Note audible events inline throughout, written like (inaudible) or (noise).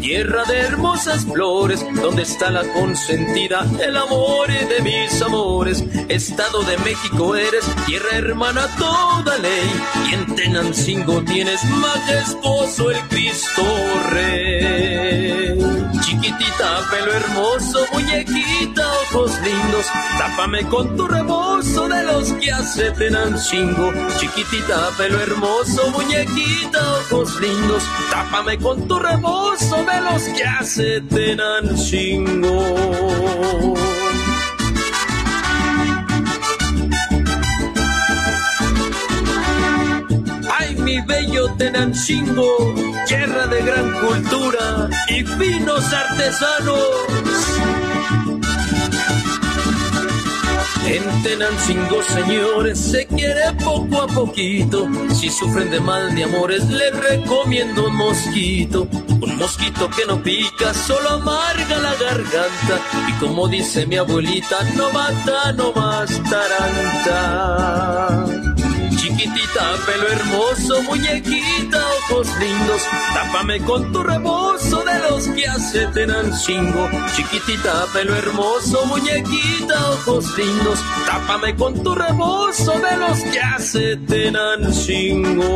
tierra de hermosas flores, donde está la consentida, el amor de mis amores. Estado de México eres, tierra hermana toda ley, y en Tenancingo tienes majestuoso el Cristo Rey. Chiquitita, pelo hermoso, muñequita, ojos lindos, tápame con tu rebozo de los que hace Tenancingo. Chiquitita, pelo hermoso, muñequita, ojos lindos, tápame con tu rebozo de los que hace Tenancingo. Tenancingo, tierra de gran cultura y finos artesanos. En Tenancingo, señores, se quiere poco a poquito. Si sufren de mal de amores, les recomiendo un mosquito. Un mosquito que no pica, solo amarga la garganta. Y como dice mi abuelita, no mata, no más taranta. Chiquitita, pelo hermoso, muñequita, ojos lindos, tápame con tu rebozo de los que hace Tenancingo. Chiquitita, pelo hermoso, muñequita, ojos lindos, tápame con tu rebozo de los que hace Tenancingo.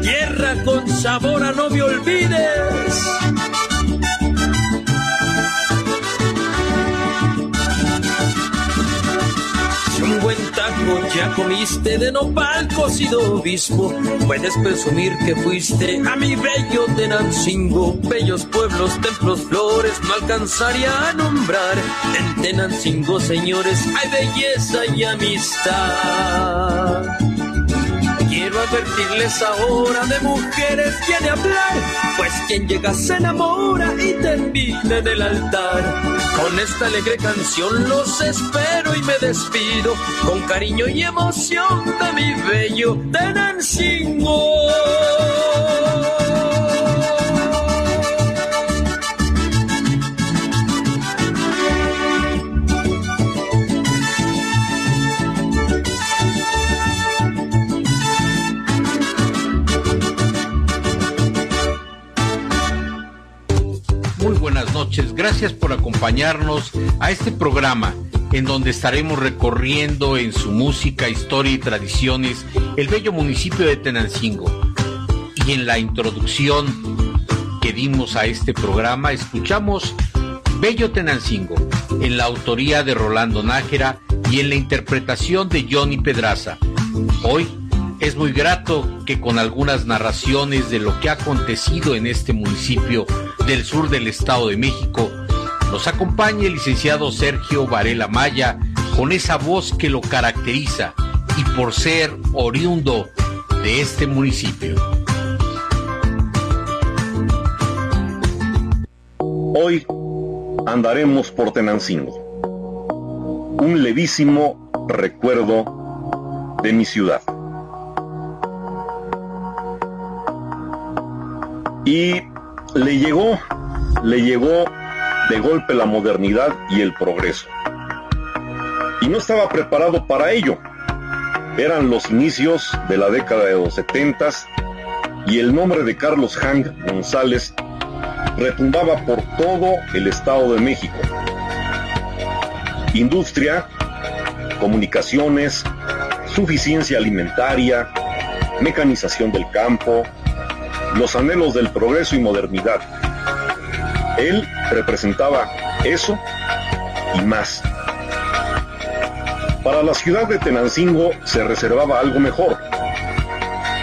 Tierra con sabor no me olvides ya comiste de nopal cocido obispo. Puedes presumir que fuiste a mi bello Tenancingo. Bellos pueblos, templos, flores, no alcanzaría a nombrar. En Tenancingo, señores, hay belleza y amistad. Quiero advertirles ahora de mujeres quiere hablar, pues quien llega se enamora y termina en el altar. Con esta alegre canción los espero y me despido, con cariño y emoción de mi bello Tenancingo. Noches. Gracias por acompañarnos a este programa en donde estaremos recorriendo en su música, historia y tradiciones el bello municipio de Tenancingo. Y en la introducción que dimos a este programa escuchamos Bello Tenancingo en la autoría de Rolando Nájera y en la interpretación de Johnny Pedraza. Hoy es muy grato que con algunas narraciones de lo que ha acontecido en este municipio del sur del Estado de México, nos acompañe el licenciado Sergio Varela Maya con esa voz que lo caracteriza y por ser oriundo de este municipio. Hoy andaremos por Tenancingo, un levísimo recuerdo de mi ciudad. Y le llegó, le llegó de golpe la modernidad y el progreso. Y no estaba preparado para ello. Eran los inicios de la década de los setentas y el nombre de Carlos Hank González retumbaba por todo el Estado de México. Industria, comunicaciones, suficiencia alimentaria, mecanización del campo, los anhelos del progreso y modernidad. Él representaba eso y más. Para la ciudad de Tenancingo se reservaba algo mejor,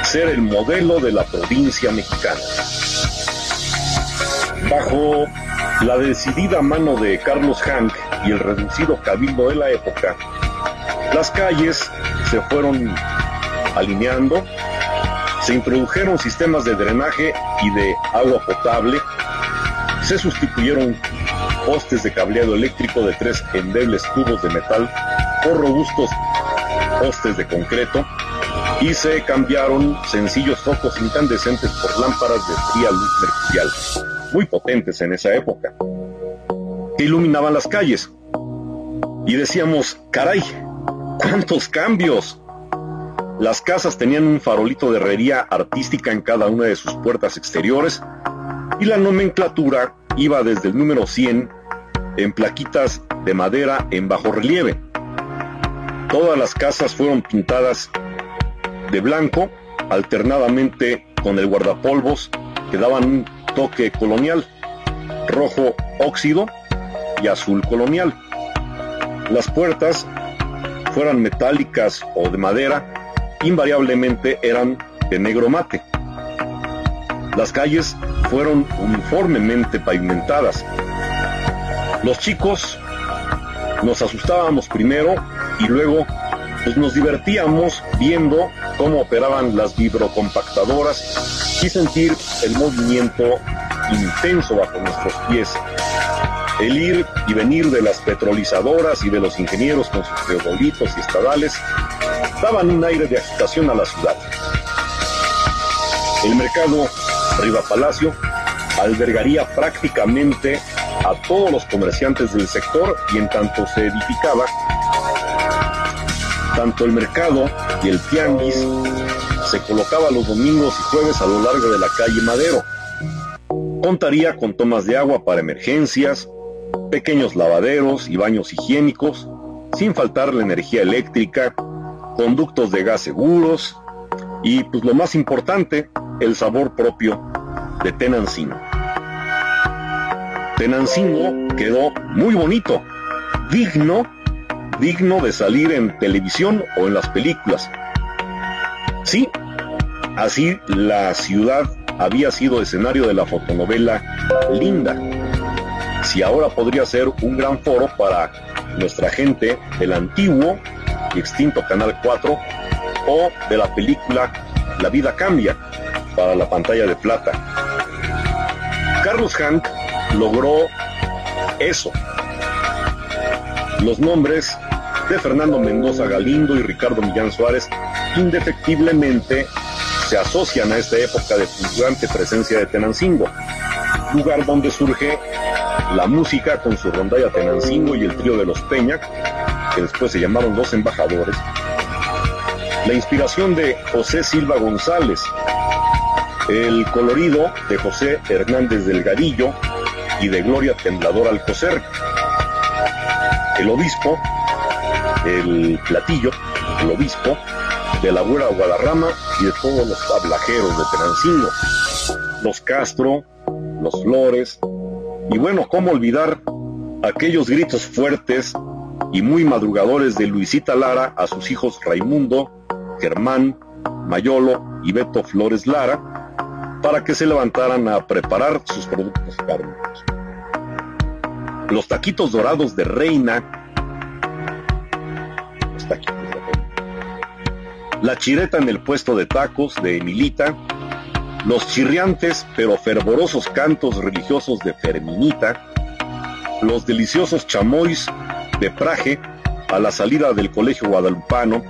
ser el modelo de la provincia mexicana. Bajo la decidida mano de Carlos Hank y el reducido cabildo de la época, las calles se fueron alineando se introdujeron sistemas de drenaje y de agua potable. Se sustituyeron postes de cableado eléctrico de tres endebles tubos de metal por robustos postes de concreto y se cambiaron sencillos focos incandescentes por lámparas de fría luz mercurial, muy potentes en esa época, que iluminaban las calles. Y decíamos, caray, ¿cuántos cambios? Las casas tenían un farolito de herrería artística en cada una de sus puertas exteriores y la nomenclatura iba desde el número 100 en plaquitas de madera en bajo relieve. Todas las casas fueron pintadas de blanco, alternadamente con el guardapolvos que daban un toque colonial, rojo óxido y azul colonial. Las puertas, fueran metálicas o de madera, invariablemente eran de negro mate. Las calles fueron uniformemente pavimentadas. Los chicos nos asustábamos primero y luego pues, nos divertíamos viendo cómo operaban las vibrocompactadoras y sentir el movimiento intenso bajo nuestros pies. El ir y venir de las petrolizadoras y de los ingenieros con sus teodolitos y estadales daban un aire de agitación a la ciudad. El mercado Riva Palacio albergaría prácticamente a todos los comerciantes del sector y en tanto se edificaba, tanto el mercado y el tianguis se colocaba los domingos y jueves a lo largo de la calle Madero. Contaría con tomas de agua para emergencias, pequeños lavaderos y baños higiénicos, sin faltar la energía eléctrica, conductos de gas seguros y, pues lo más importante, el sabor propio de Tenancingo. Tenancingo quedó muy bonito, digno digno de salir en televisión o en las películas. Sí, así la ciudad había sido escenario de la fotonovela Linda. Si ahora podría ser un gran foro para nuestra gente del antiguo extinto Canal 4 o de la película La vida cambia para la pantalla de plata. Carlos Hank logró eso. Los nombres de Fernando Mendoza Galindo y Ricardo Millán Suárez indefectiblemente se asocian a esta época de fulgurante presencia de Tenancingo, lugar donde surge la música con su rondalla Tenancingo y el trío de los Peña, que después se llamaron Los Embajadores, la inspiración de José Silva González, el colorido de José Hernández Delgadillo y de Gloria Temblador Alcocer, el obispo, el platillo, el obispo de la Güera Guadarrama y de todos los tablajeros de Tenancingo, los Castro, los Flores, y bueno, ¿cómo olvidar aquellos gritos fuertes y muy madrugadores de Luisita Lara a sus hijos Raimundo, Germán, Mayolo y Beto Flores Lara para que se levantaran a preparar sus productos cárnicos. Los taquitos dorados de reina, los taquitos de reina, la chireta en el puesto de tacos de Emilita, los chirriantes pero fervorosos cantos religiosos de Ferminita, los deliciosos chamois de Praje a la salida del Colegio Guadalupano,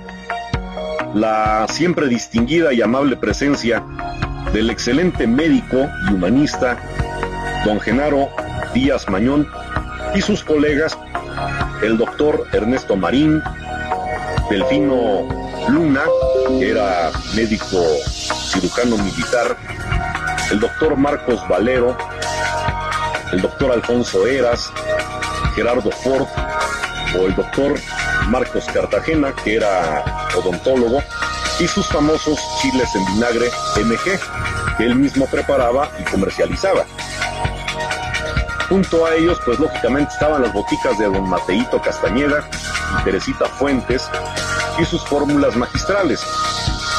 la siempre distinguida y amable presencia del excelente médico y humanista don Genaro Díaz Mañón y sus colegas, el doctor Ernesto Marín, Delfino Luna, que era médico cirujano militar, el doctor Marcos Valero, el doctor Alfonso Eras, Gerardo Ford o el doctor Marcos Cartagena, que era odontólogo, y sus famosos chiles en vinagre MG, que él mismo preparaba y comercializaba. Junto a ellos, pues lógicamente estaban las boticas de don Mateito Castañeda y Teresita Fuentes y sus fórmulas magistrales,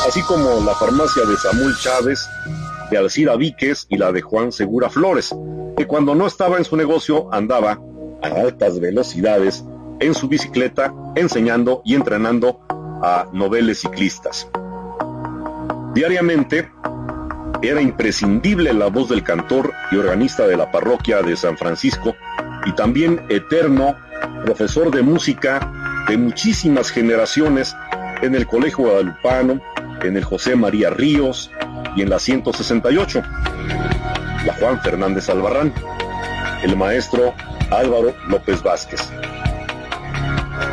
así como la farmacia de Samuel Chávez, de Alcira Víquez y la de Juan Segura Flores, que cuando no estaba en su negocio andaba a altas velocidades en su bicicleta enseñando y entrenando a noveles ciclistas. Diariamente era imprescindible la voz del cantor y organista de la parroquia de San Francisco y también eterno profesor de música de muchísimas generaciones en el Colegio Guadalupano, en el José María Ríos y en la 168, la Juan Fernández Albarrán, el maestro Álvaro López Vázquez.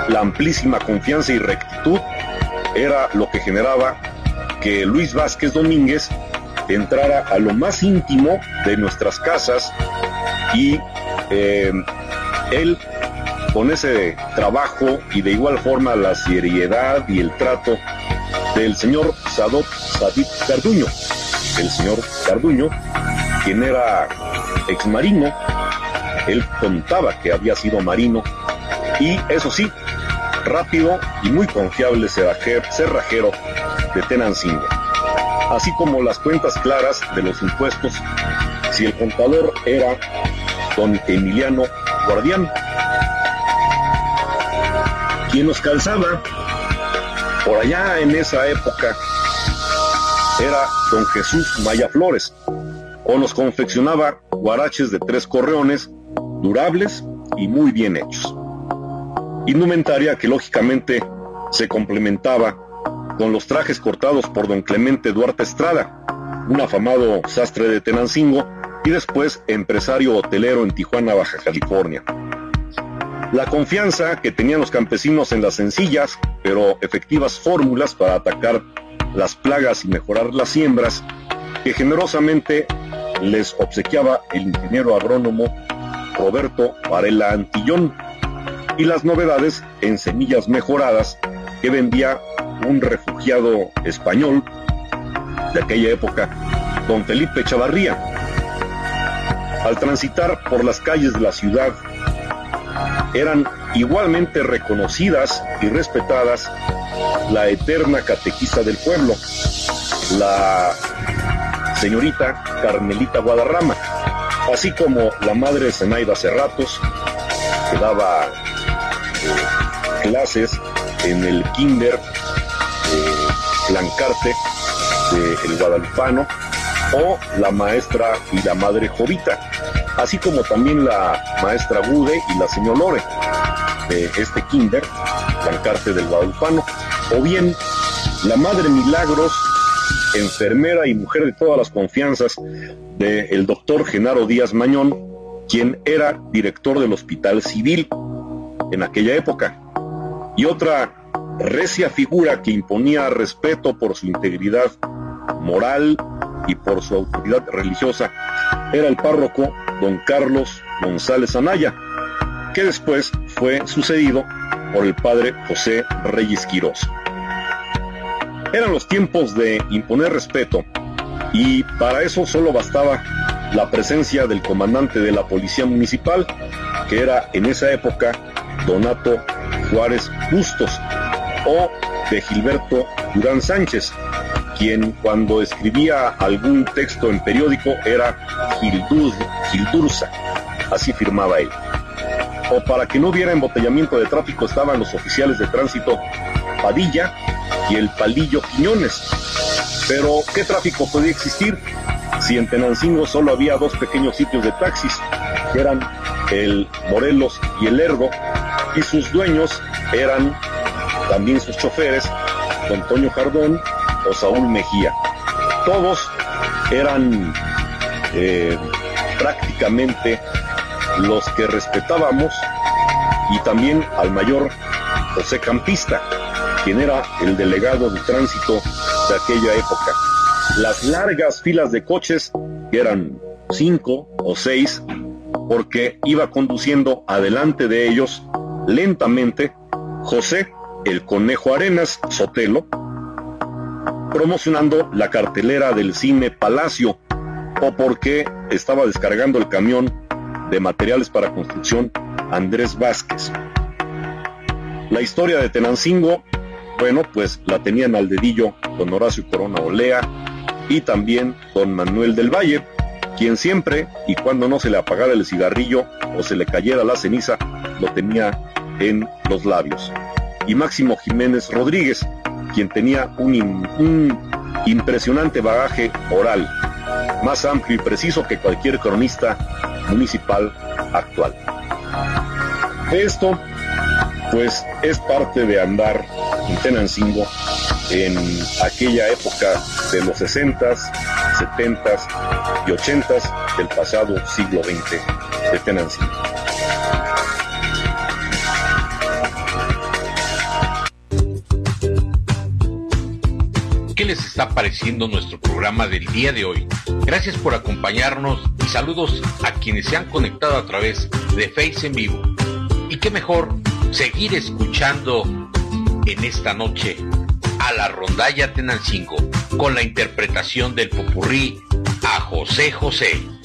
La amplísima confianza y rectitud era lo que generaba que Luis Vázquez Domínguez entrara a lo más íntimo de nuestras casas y eh, él con ese trabajo y de igual forma la seriedad y el trato del señor Sadot Sadit Carduño, el señor Carduño, quien era ex marino, él contaba que había sido marino y eso sí, rápido y muy confiable cerrajero de Tenancingo, así como las cuentas claras de los impuestos si el contador era don Emiliano Guardián, quien nos calzaba por allá en esa época era don Jesús Maya Flores, o nos confeccionaba guaraches de tres correones, durables y muy bien hechos indumentaria que lógicamente se complementaba con los trajes cortados por don Clemente Duarte Estrada, un afamado sastre de Tenancingo y después empresario hotelero en Tijuana, Baja California. La confianza que tenían los campesinos en las sencillas pero efectivas fórmulas para atacar las plagas y mejorar las siembras que generosamente les obsequiaba el ingeniero agrónomo Roberto Varela Antillón, y las novedades en semillas mejoradas que vendía un refugiado español de aquella época, don Felipe Chavarría. Al transitar por las calles de la ciudad eran igualmente reconocidas y respetadas la eterna catequista del pueblo, la señorita Carmelita Guadarrama, así como la madre Zenaida Cerratos, que daba eh, clases en el kinder de Blancarte de Guadalupano, o la maestra y la madre Jovita, así como también la maestra Gude y la señora Lore de este kinder, Blancarte del Guadalupano, o bien la madre Milagros, enfermera y mujer de todas las confianzas del doctor Genaro Díaz Mañón, quien era director del Hospital Civil en aquella época. Y otra recia figura que imponía respeto por su integridad moral y por su autoridad religiosa era el párroco don Carlos González Anaya, que después fue sucedido por el padre José Reyes Quirós. Eran los tiempos de imponer respeto y para eso solo bastaba la presencia del comandante de la policía municipal, que era en esa época Donato Juárez Bustos, o de Gilberto Durán Sánchez, quien cuando escribía algún texto en periódico era Gildurza, así firmaba él. O para que no hubiera embotellamiento de tráfico estaban los oficiales de tránsito Padilla y el Palillo Quiñones. Pero, ¿qué tráfico podía existir si en Tenancingo solo había dos pequeños sitios de taxis, que eran el Morelos y el Ergo, y sus dueños eran también sus choferes, don Toño Jardón o Saúl Mejía. Todos eran eh, prácticamente los que respetábamos y también al mayor José Campista, quien era el delegado de tránsito de aquella época. Las largas filas de coches, que eran cinco o seis, porque iba conduciendo adelante de ellos lentamente José el Conejo Arenas Sotelo, promocionando la cartelera del cine Palacio o porque estaba descargando el camión de materiales para construcción Andrés Vázquez. La historia de Tenancingo, bueno, pues la tenían al dedillo don Horacio Corona Olea y también don Manuel del Valle, quien siempre y cuando no se le apagara el cigarrillo o se le cayera la ceniza, lo tenía en los labios. Y Máximo Jiménez Rodríguez, quien tenía un, impresionante bagaje oral, más amplio y preciso que cualquier cronista municipal actual. Esto, pues, es parte de andar en Tenancingo en aquella época de los 60s, 70s y 80s del pasado siglo XX de Tenancingo. les está pareciendo nuestro programa del día de hoy. Gracias por acompañarnos y saludos a quienes se han conectado a través de Face en vivo. Y qué mejor seguir escuchando en esta noche a la rondalla Tenancingo con la interpretación del popurrí a José José.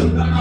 happened.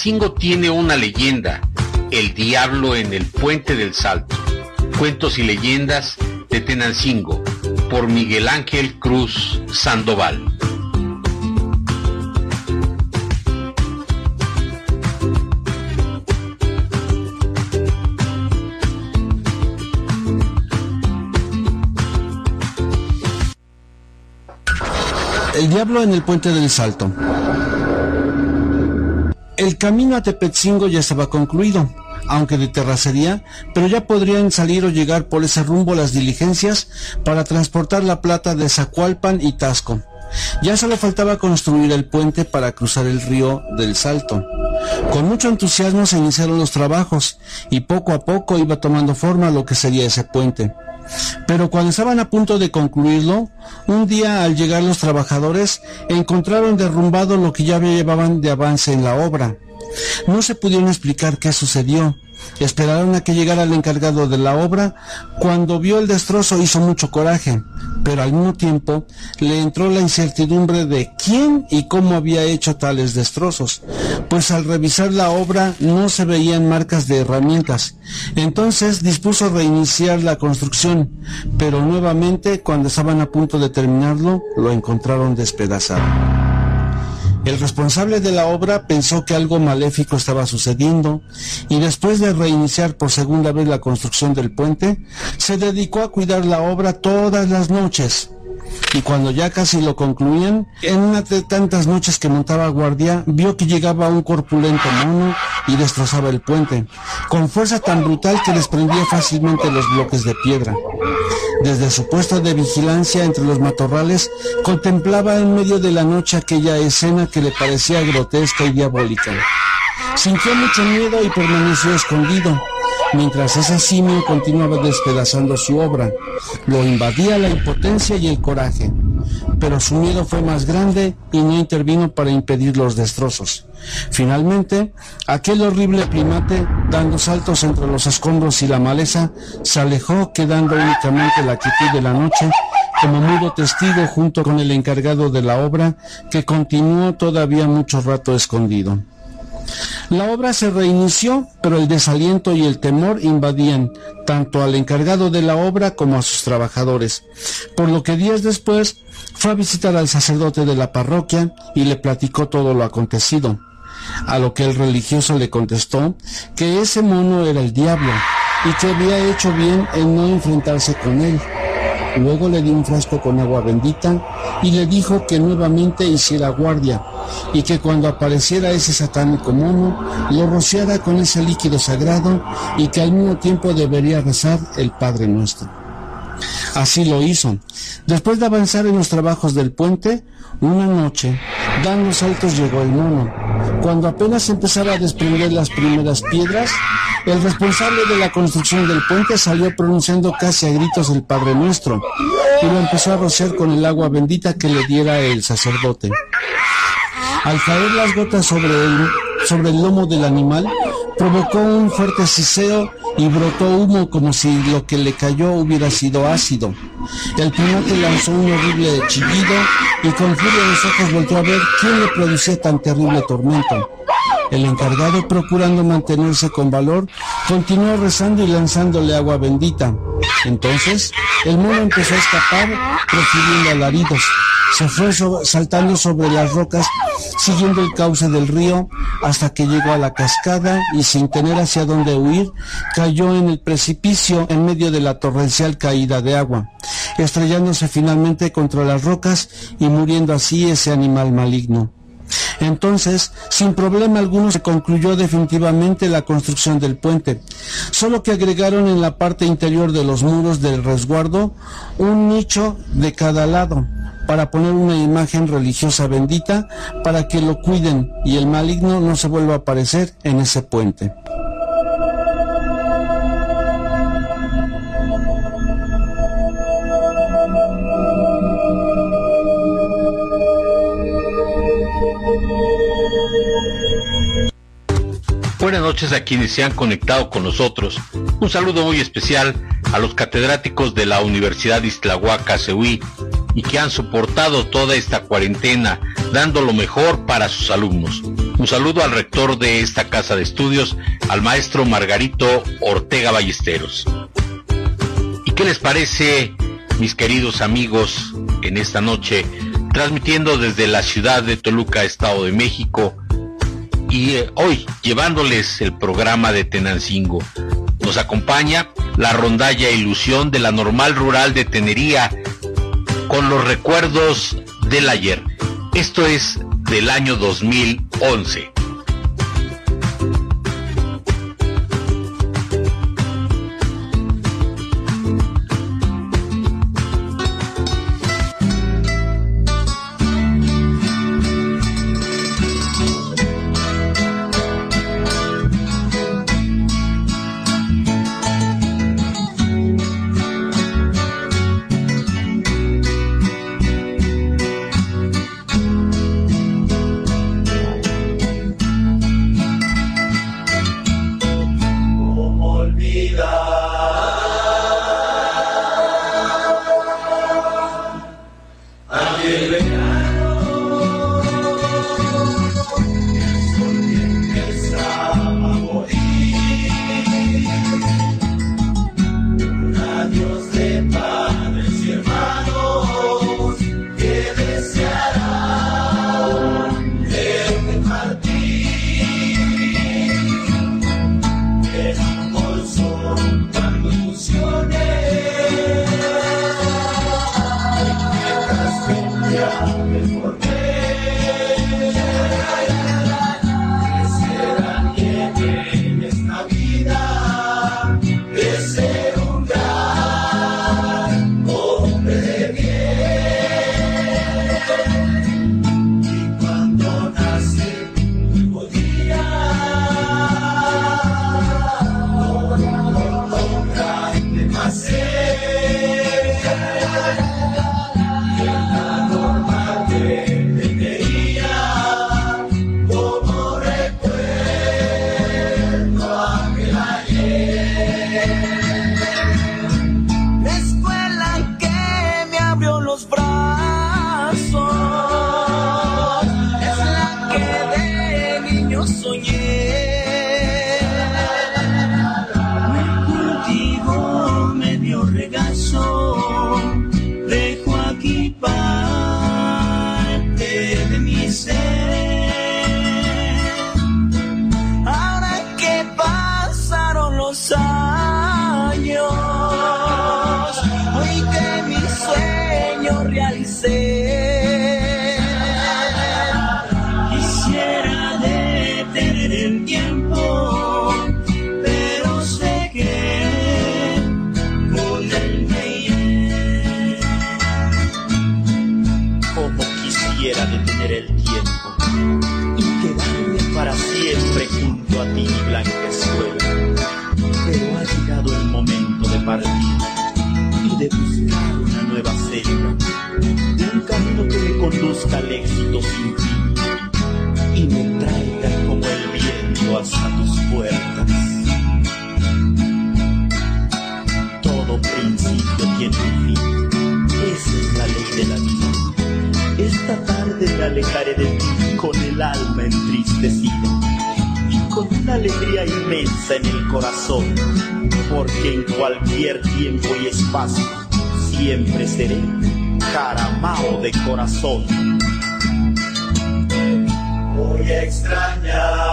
Tenancingo tiene una leyenda, El Diablo en el Puente del Salto. Cuentos y leyendas de Tenancingo, por Miguel Ángel Cruz Sandoval. El Diablo en el Puente del Salto. El camino a Tepetzingo ya estaba concluido, aunque de terracería, pero ya podrían salir o llegar por ese rumbo las diligencias para transportar la plata de Zacualpan y Tasco. Ya solo faltaba construir el puente para cruzar el río del Salto. Con mucho entusiasmo se iniciaron los trabajos y poco a poco iba tomando forma lo que sería ese puente. Pero cuando estaban a punto de concluirlo, un día al llegar los trabajadores encontraron derrumbado lo que ya llevaban de avance en la obra. No se pudieron explicar qué sucedió. Esperaron a que llegara el encargado de la obra. Cuando vio el destrozo hizo mucho coraje, pero al mismo tiempo le entró la incertidumbre de quién y cómo había hecho tales destrozos, pues al revisar la obra no se veían marcas de herramientas. Entonces dispuso reiniciar la construcción, pero nuevamente cuando estaban a punto de terminarlo lo encontraron despedazado. El responsable de la obra pensó que algo maléfico estaba sucediendo y después de reiniciar por segunda vez la construcción del puente, se dedicó a cuidar la obra todas las noches. Y cuando ya casi lo concluían, en una de tantas noches que montaba guardia, vio que llegaba un corpulento mono y destrozaba el puente, con fuerza tan brutal que desprendía fácilmente los bloques de piedra. Desde su puesto de vigilancia entre los matorrales, contemplaba en medio de la noche aquella escena que le parecía grotesca y diabólica. Sintió mucho miedo y permaneció escondido, mientras ese simio continuaba despedazando su obra. Lo invadía la impotencia y el coraje, pero su miedo fue más grande y no intervino para impedir los destrozos. Finalmente, aquel horrible primate, dando saltos entre los escombros y la maleza, se alejó quedando únicamente la quietud de la noche como mudo testigo junto con el encargado de la obra que continuó todavía mucho rato escondido. La obra se reinició, pero el desaliento y el temor invadían tanto al encargado de la obra como a sus trabajadores, por lo que días después fue a visitar al sacerdote de la parroquia y le platicó todo lo acontecido, a lo que el religioso le contestó que ese mono era el diablo y que había hecho bien en no enfrentarse con él. Luego le dio un frasco con agua bendita y le dijo que nuevamente hiciera guardia y que cuando apareciera ese satánico mono lo rociara con ese líquido sagrado y que al mismo tiempo debería rezar el Padre Nuestro. Así lo hizo. Después de avanzar en los trabajos del puente, una noche, dando saltos llegó el mono. Cuando apenas empezaba a desprender las primeras piedras, el responsable de la construcción del puente salió pronunciando casi a gritos el Padre Nuestro y lo empezó a rociar con el agua bendita que le diera el sacerdote. Al caer las gotas sobre el, sobre el lomo del animal, provocó un fuerte siseo y brotó humo como si lo que le cayó hubiera sido ácido. El primate lanzó un horrible chillido y con furia de los ojos volvió a ver quién le producía tan terrible tormento. El encargado, procurando mantenerse con valor, continuó rezando y lanzándole agua bendita. Entonces, el mono empezó a escapar, profiriendo alaridos. Se fue saltando sobre las rocas, siguiendo el cauce del río, hasta que llegó a la cascada y sin tener hacia dónde huir, cayó en el precipicio en medio de la torrencial caída de agua, estrellándose finalmente contra las rocas y muriendo así ese animal maligno. Entonces, sin problema alguno se concluyó definitivamente la construcción del puente, solo que agregaron en la parte interior de los muros del resguardo un nicho de cada lado para poner una imagen religiosa bendita para que lo cuiden y el maligno no se vuelva a aparecer en ese puente. Buenas noches a quienes se han conectado con nosotros. Un saludo muy especial a los catedráticos de la Universidad de Islahuaca, Cehuí, y que han soportado toda esta cuarentena, dando lo mejor para sus alumnos. Un saludo al rector de esta casa de estudios, al maestro Margarito Ortega Ballesteros. ¿Y qué les parece, mis queridos amigos, en esta noche, transmitiendo desde la ciudad de Toluca, Estado de México, y eh, hoy llevándoles el programa de Tenancingo. Nos acompaña la rondalla Ilusión de la Normal Rural de Tenería con los recuerdos del ayer. Esto es del año 2011. alejaré de ti con el alma entristecida y con una alegría inmensa en el corazón, porque en cualquier tiempo y espacio siempre seré caramao de corazón. Voy a extrañar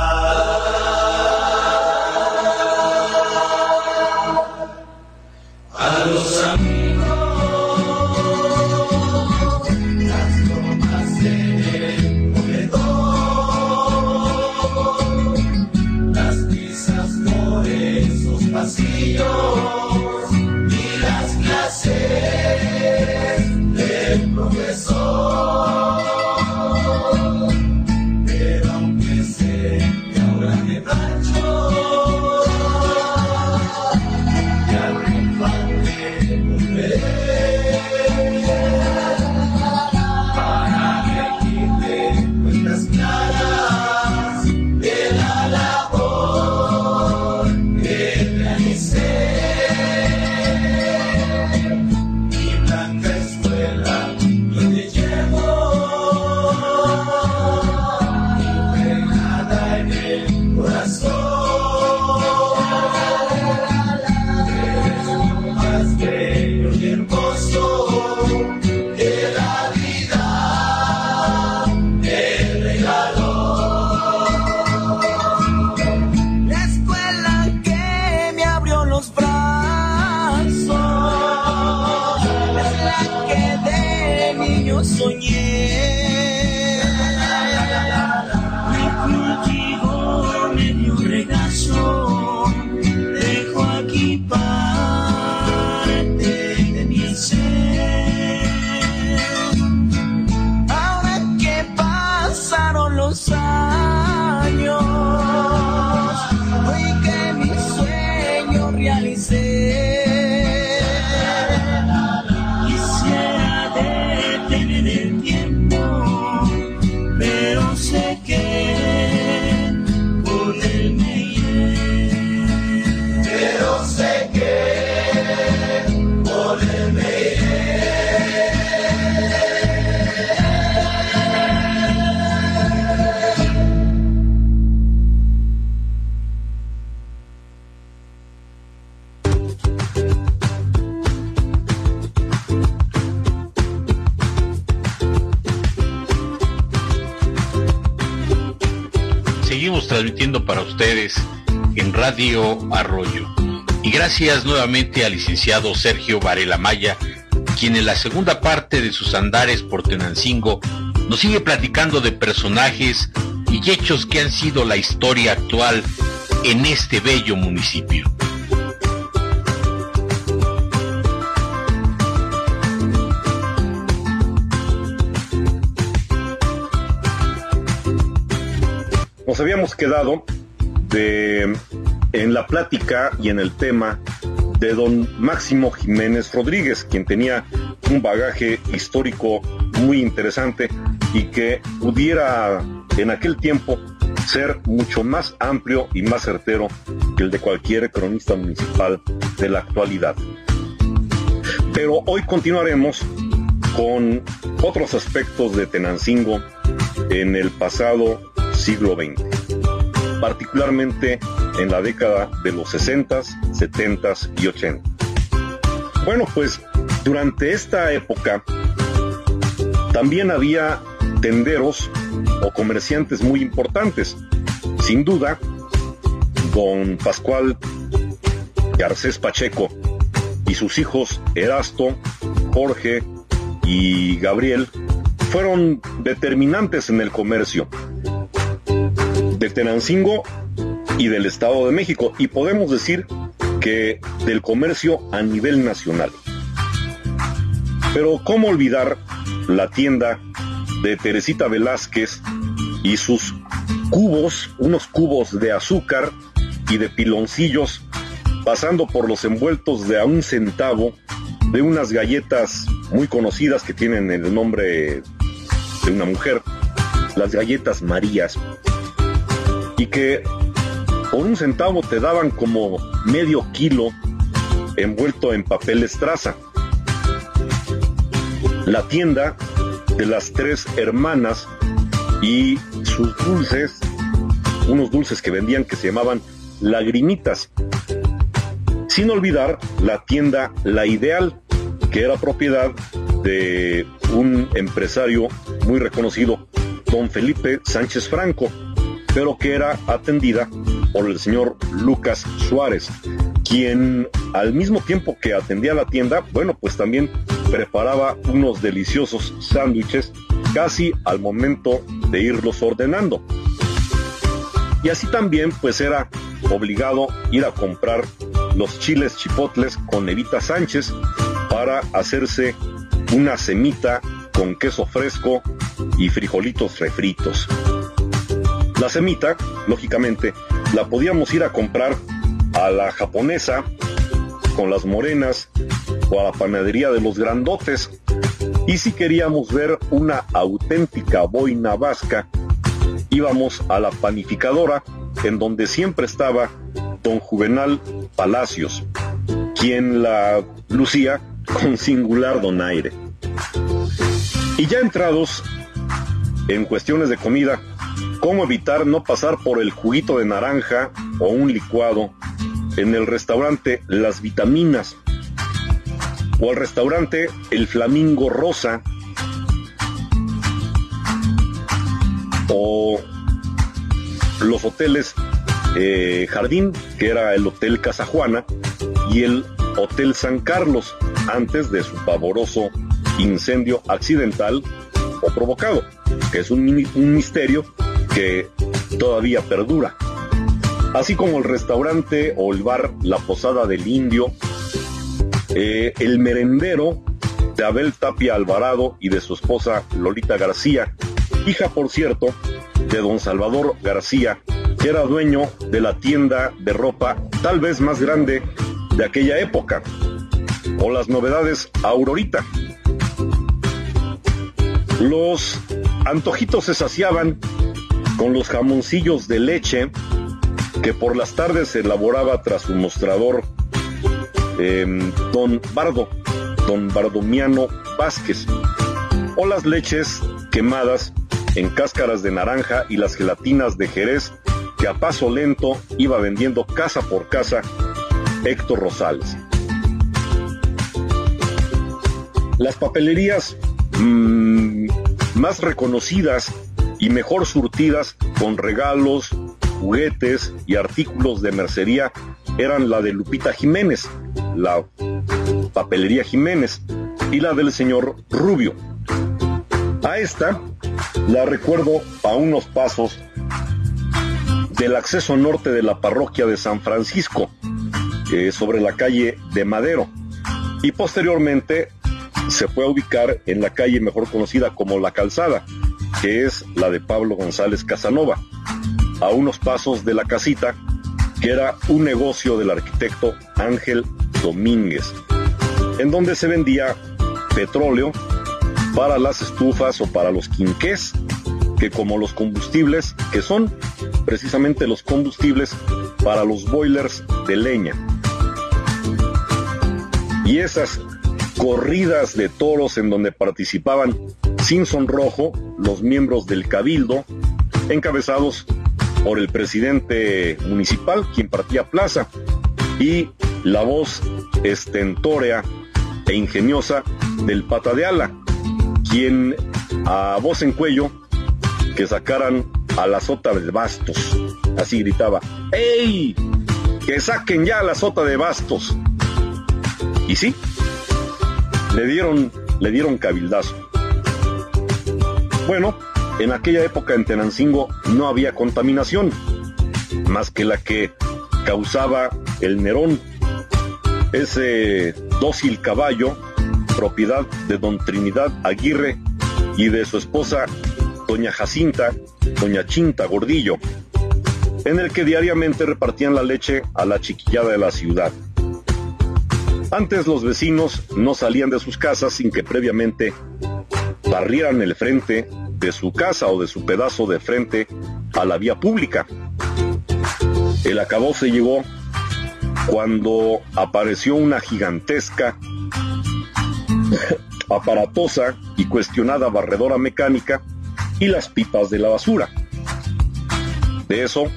Radio Arroyo. Y gracias nuevamente al licenciado Sergio Varela Maya, quien en la segunda parte de sus andares por Tenancingo nos sigue platicando de personajes y hechos que han sido la historia actual en este bello municipio. Nos habíamos quedado de en la plática y en el tema de don Máximo Jiménez Rodríguez, quien tenía un bagaje histórico muy interesante y que pudiera en aquel tiempo ser mucho más amplio y más certero que el de cualquier cronista municipal de la actualidad. Pero hoy continuaremos con otros aspectos de Tenancingo en el pasado siglo XX, particularmente en la década de los 60s, 70s y 80. Bueno, pues durante esta época también había tenderos o comerciantes muy importantes. Sin duda, don Pascual Garcés Pacheco y sus hijos Erasto, Jorge y Gabriel fueron determinantes en el comercio de Tenancingo y del Estado de México y podemos decir que del comercio a nivel nacional. Pero ¿cómo olvidar la tienda de Teresita Velázquez y sus cubos, unos cubos de azúcar y de piloncillos, pasando por los envueltos de a un centavo de unas galletas muy conocidas que tienen el nombre de una mujer, las galletas Marías, y que por un centavo te daban como medio kilo envuelto en papel estraza. La tienda de las tres hermanas y sus dulces, unos dulces que vendían que se llamaban lagrimitas. Sin olvidar la tienda La Ideal, que era propiedad de un empresario muy reconocido, don Felipe Sánchez Franco, pero que era atendida por el señor Lucas Suárez, quien al mismo tiempo que atendía la tienda, bueno, pues también preparaba unos deliciosos sándwiches casi al momento de irlos ordenando. Y así también pues era obligado ir a comprar los chiles chipotles con Evita Sánchez para hacerse una semita con queso fresco y frijolitos refritos. La semita, lógicamente, la podíamos ir a comprar a la japonesa con las morenas o a la panadería de los grandotes. Y si queríamos ver una auténtica boina vasca, íbamos a la panificadora, en donde siempre estaba don Juvenal Palacios, quien la lucía con singular donaire. Y ya entrados en cuestiones de comida, ¿cómo evitar no pasar por el juguito de naranja o un licuado en el restaurante Las Vitaminas o al restaurante El Flamingo Rosa. O los hoteles eh, Jardín, que era el Hotel Casa Juana, y el Hotel San Carlos, antes de su pavoroso incendio accidental o provocado, que es un, un misterio que todavía perdura así como el restaurante o el bar La Posada del Indio, eh, el merendero de Abel Tapia Alvarado y de su esposa Lolita García, hija por cierto de don Salvador García, que era dueño de la tienda de ropa tal vez más grande de aquella época, o las novedades Aurorita. Los antojitos se saciaban con los jamoncillos de leche que por las tardes se elaboraba tras un mostrador em, don Bardo, don Bardomiano Vázquez, o las leches quemadas en cáscaras de naranja y las gelatinas de Jerez que a paso lento iba vendiendo casa por casa Héctor Rosales. Las papelerías mm, más reconocidas y mejor surtidas con regalos, juguetes y artículos de mercería eran la de Lupita Jiménez, la papelería Jiménez, y la del señor Rubio. A esta la recuerdo a unos pasos del acceso norte de la parroquia de San Francisco, eh, sobre la calle de Madero, y posteriormente se fue a ubicar en la calle mejor conocida como La Calzada, que es la de Pablo González Casanova, a unos pasos de la casita, que era un negocio del arquitecto Ángel Domínguez, en donde se vendía petróleo para las estufas o para los quinqués, que como los combustibles, que son precisamente los combustibles para los boilers de leña. Y esas corridas de toros en donde participaban sin sonrojo los miembros del cabildo, encabezados por el presidente municipal, quien partía plaza, y la voz estentórea e ingeniosa del pata de ala, quien a voz en cuello que sacaran a la sota de bastos. Así gritaba, ¡Ey! Que saquen ya la sota de bastos. Y sí, le dieron, le dieron cabildazo. Bueno, en aquella época en Tenancingo no había contaminación, más que la que causaba el Nerón, ese dócil caballo, propiedad de don Trinidad Aguirre y de su esposa doña Jacinta, doña Chinta Gordillo, en el que diariamente repartían la leche a la chiquillada de la ciudad. Antes los vecinos no salían de sus casas sin que previamente barrieran el frente de su casa o de su pedazo de frente a la vía pública. El acabó se llegó cuando apareció una gigantesca, (laughs) aparatosa y cuestionada barredora mecánica y las pipas de la basura. De eso,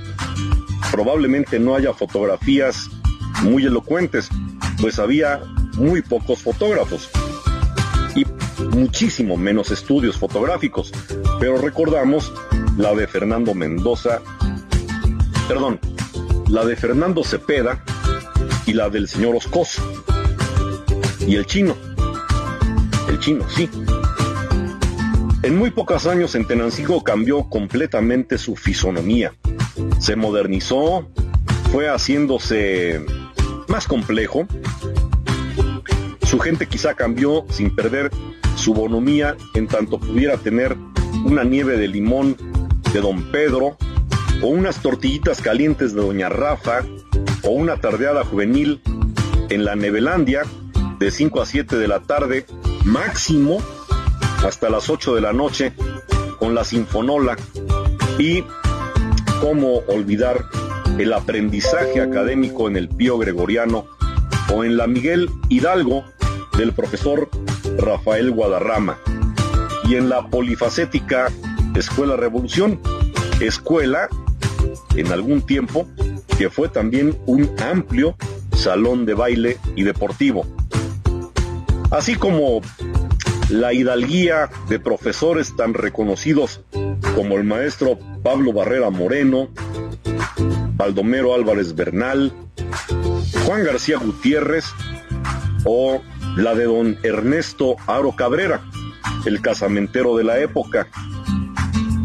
probablemente no haya fotografías muy elocuentes, pues había muy pocos fotógrafos y muchísimo menos estudios fotográficos, pero recordamos la de Fernando Mendoza, perdón, la de Fernando Cepeda y la del señor Oscoso. Y el chino, el chino, sí, en muy pocos años en Tenancingo cambió completamente su fisonomía. Se modernizó, fue haciéndose más complejo. Su gente quizá cambió sin perder su bonomía en tanto pudiera tener una nieve de limón de don Pedro, o unas tortillitas calientes de doña Rafa, o una tardeada juvenil en la Nevelandia de 5 a 7 de la tarde, máximo hasta las 8 de la noche con la Sinfonola y cómo olvidar el aprendizaje académico en el Pío Gregoriano o en la Miguel Hidalgo del profesor Rafael Guadarrama y en la polifacética Escuela Revolución, escuela en algún tiempo que fue también un amplio salón de baile y deportivo. Así como la hidalguía de profesores tan reconocidos como el maestro Pablo Barrera Moreno, Baldomero Álvarez Bernal, Juan García Gutiérrez o la de don Ernesto Aro Cabrera, el casamentero de la época,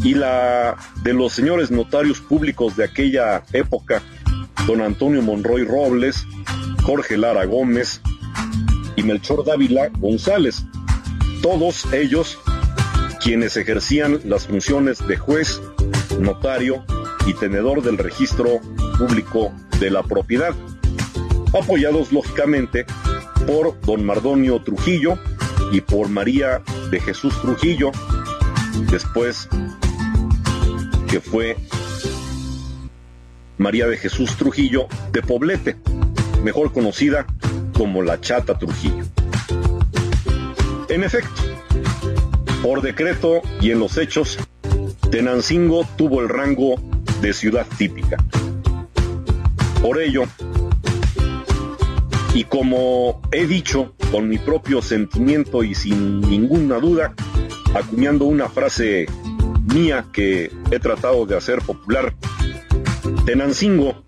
y la de los señores notarios públicos de aquella época, don Antonio Monroy Robles, Jorge Lara Gómez y Melchor Dávila González, todos ellos quienes ejercían las funciones de juez, notario y tenedor del registro público de la propiedad, apoyados lógicamente por don Mardonio Trujillo y por María de Jesús Trujillo, después que fue María de Jesús Trujillo de Poblete, mejor conocida como la Chata Trujillo. En efecto, por decreto y en los hechos, Tenancingo tuvo el rango de ciudad típica. Por ello, y como he dicho con mi propio sentimiento y sin ninguna duda, acuñando una frase mía que he tratado de hacer popular, Tenancingo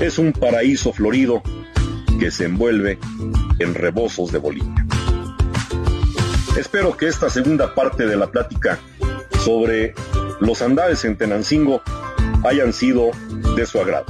es un paraíso florido que se envuelve en rebozos de bolilla. Espero que esta segunda parte de la plática sobre los andares en Tenancingo hayan sido de su agrado.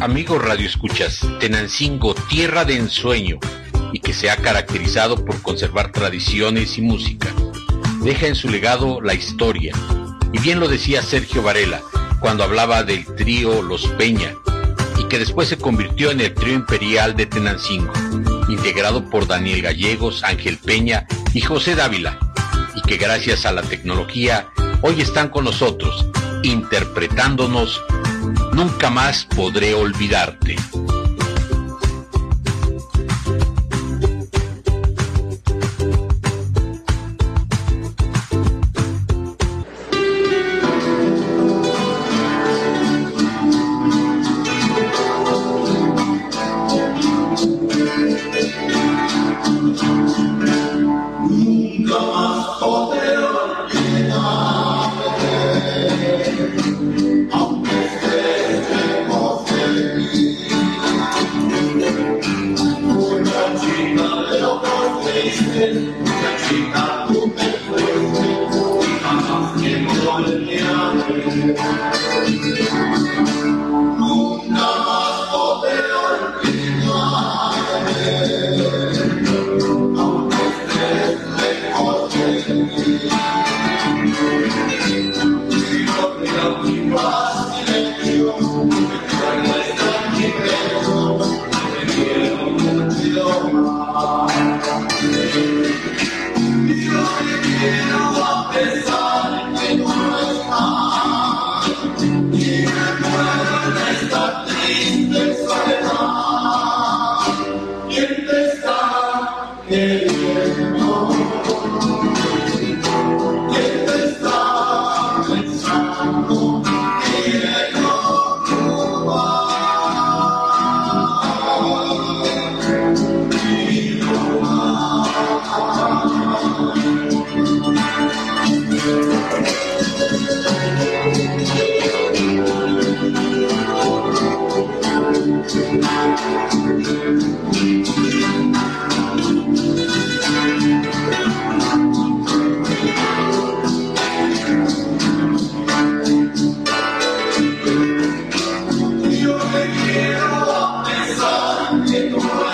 Amigos Radio Escuchas, Tenancingo, tierra de ensueño y que se ha caracterizado por conservar tradiciones y música. Deja en su legado la historia. Bien lo decía Sergio Varela cuando hablaba del trío Los Peña y que después se convirtió en el trío imperial de Tenancingo, integrado por Daniel Gallegos, Ángel Peña y José Dávila, y que gracias a la tecnología hoy están con nosotros, interpretándonos Nunca más podré olvidarte. Take it off, it's.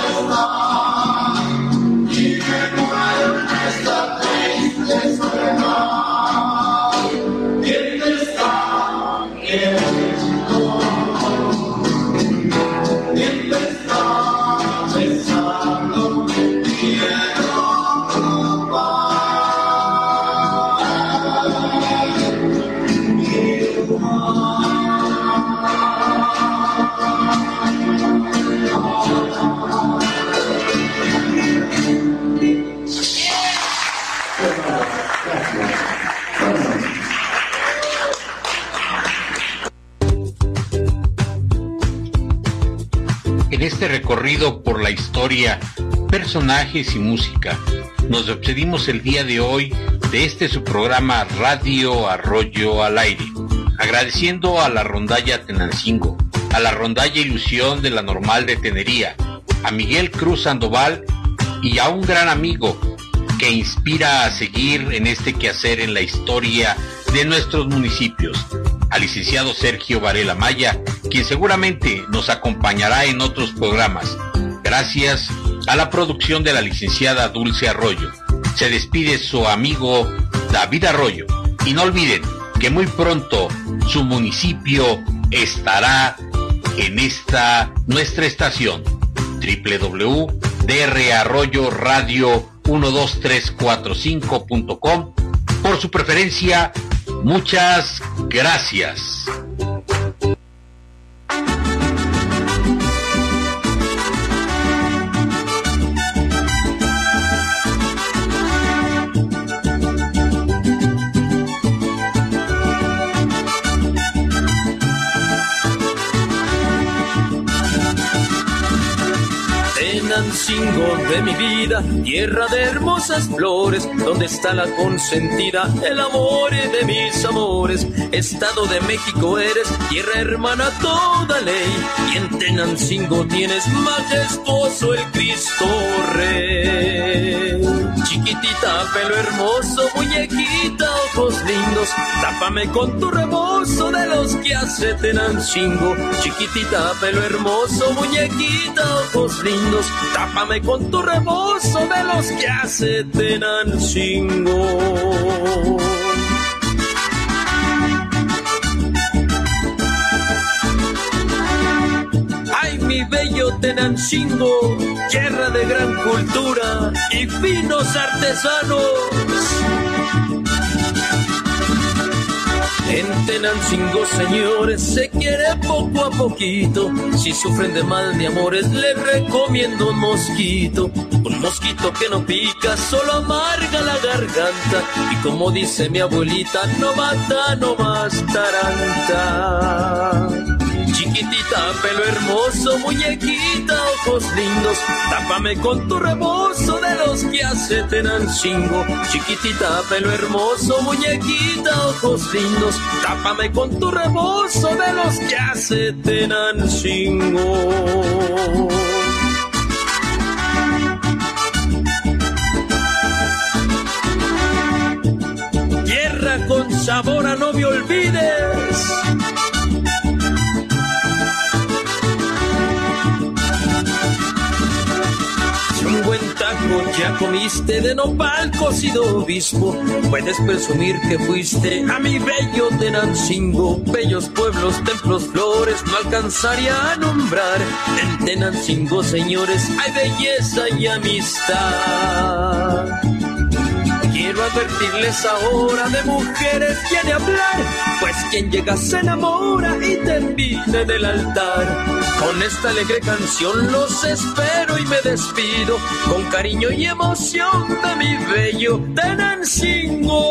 Por la historia, personajes y música. Nos despedimos el día de hoy de este su programa Radio Arroyo al Aire, agradeciendo a la rondalla Tenancingo, a la rondalla Ilusión de la Normal de Tenería, a Miguel Cruz Sandoval y a un gran amigo que inspira a seguir en este quehacer en la historia de nuestros municipios, al licenciado Sergio Varela Maya, quien seguramente nos acompañará en otros programas. Gracias a la producción de la licenciada Dulce Arroyo. Se despide su amigo David Arroyo. Y no olviden que muy pronto su municipio estará en esta nuestra estación www.drarroyoradio12345.com. Por su preferencia, muchas gracias. Tenancingo de mi vida, tierra de hermosas flores, donde está la consentida, el amor de mis amores. Estado de México eres, tierra hermana toda ley, y en Tenancingo tienes majestuoso el Cristo Rey. Chiquitita, pelo hermoso, muñequita, ojos lindos, tápame con tu rebozo de los que hace Tenancingo. Chiquitita, pelo hermoso, muñequita, ojos lindos, tápame con tu rebozo de los que hace Tenancingo. Ay, mi bello Tenancingo, tierra de gran cultura y finos artesanos. En Tenancingo, señores, se quiere poco a poquito. Si sufren de mal de amores, les recomiendo un mosquito. Un mosquito que no pica, solo amarga la garganta. Y como dice mi abuelita, no mata, no más. Chiquitita, pelo hermoso, muñequita, ojos lindos, tápame con tu rebozo de los que hace Tenancingo. Chiquitita, pelo hermoso, muñequita, ojos lindos, tápame con tu rebozo de los que hace Tenancingo. Ya comiste de nopal cocido obispo. Puedes presumir que fuiste a mi bello Tenancingo. Bellos pueblos, templos, flores, no alcanzaría a nombrar. En Tenancingo, señores, hay belleza y amistad. Quiero advertirles ahora de mujeres quiere hablar, pues quien llega se enamora y termina en el altar. Con esta alegre canción los espero y me despido con cariño y emoción de mi bello Tenancingo.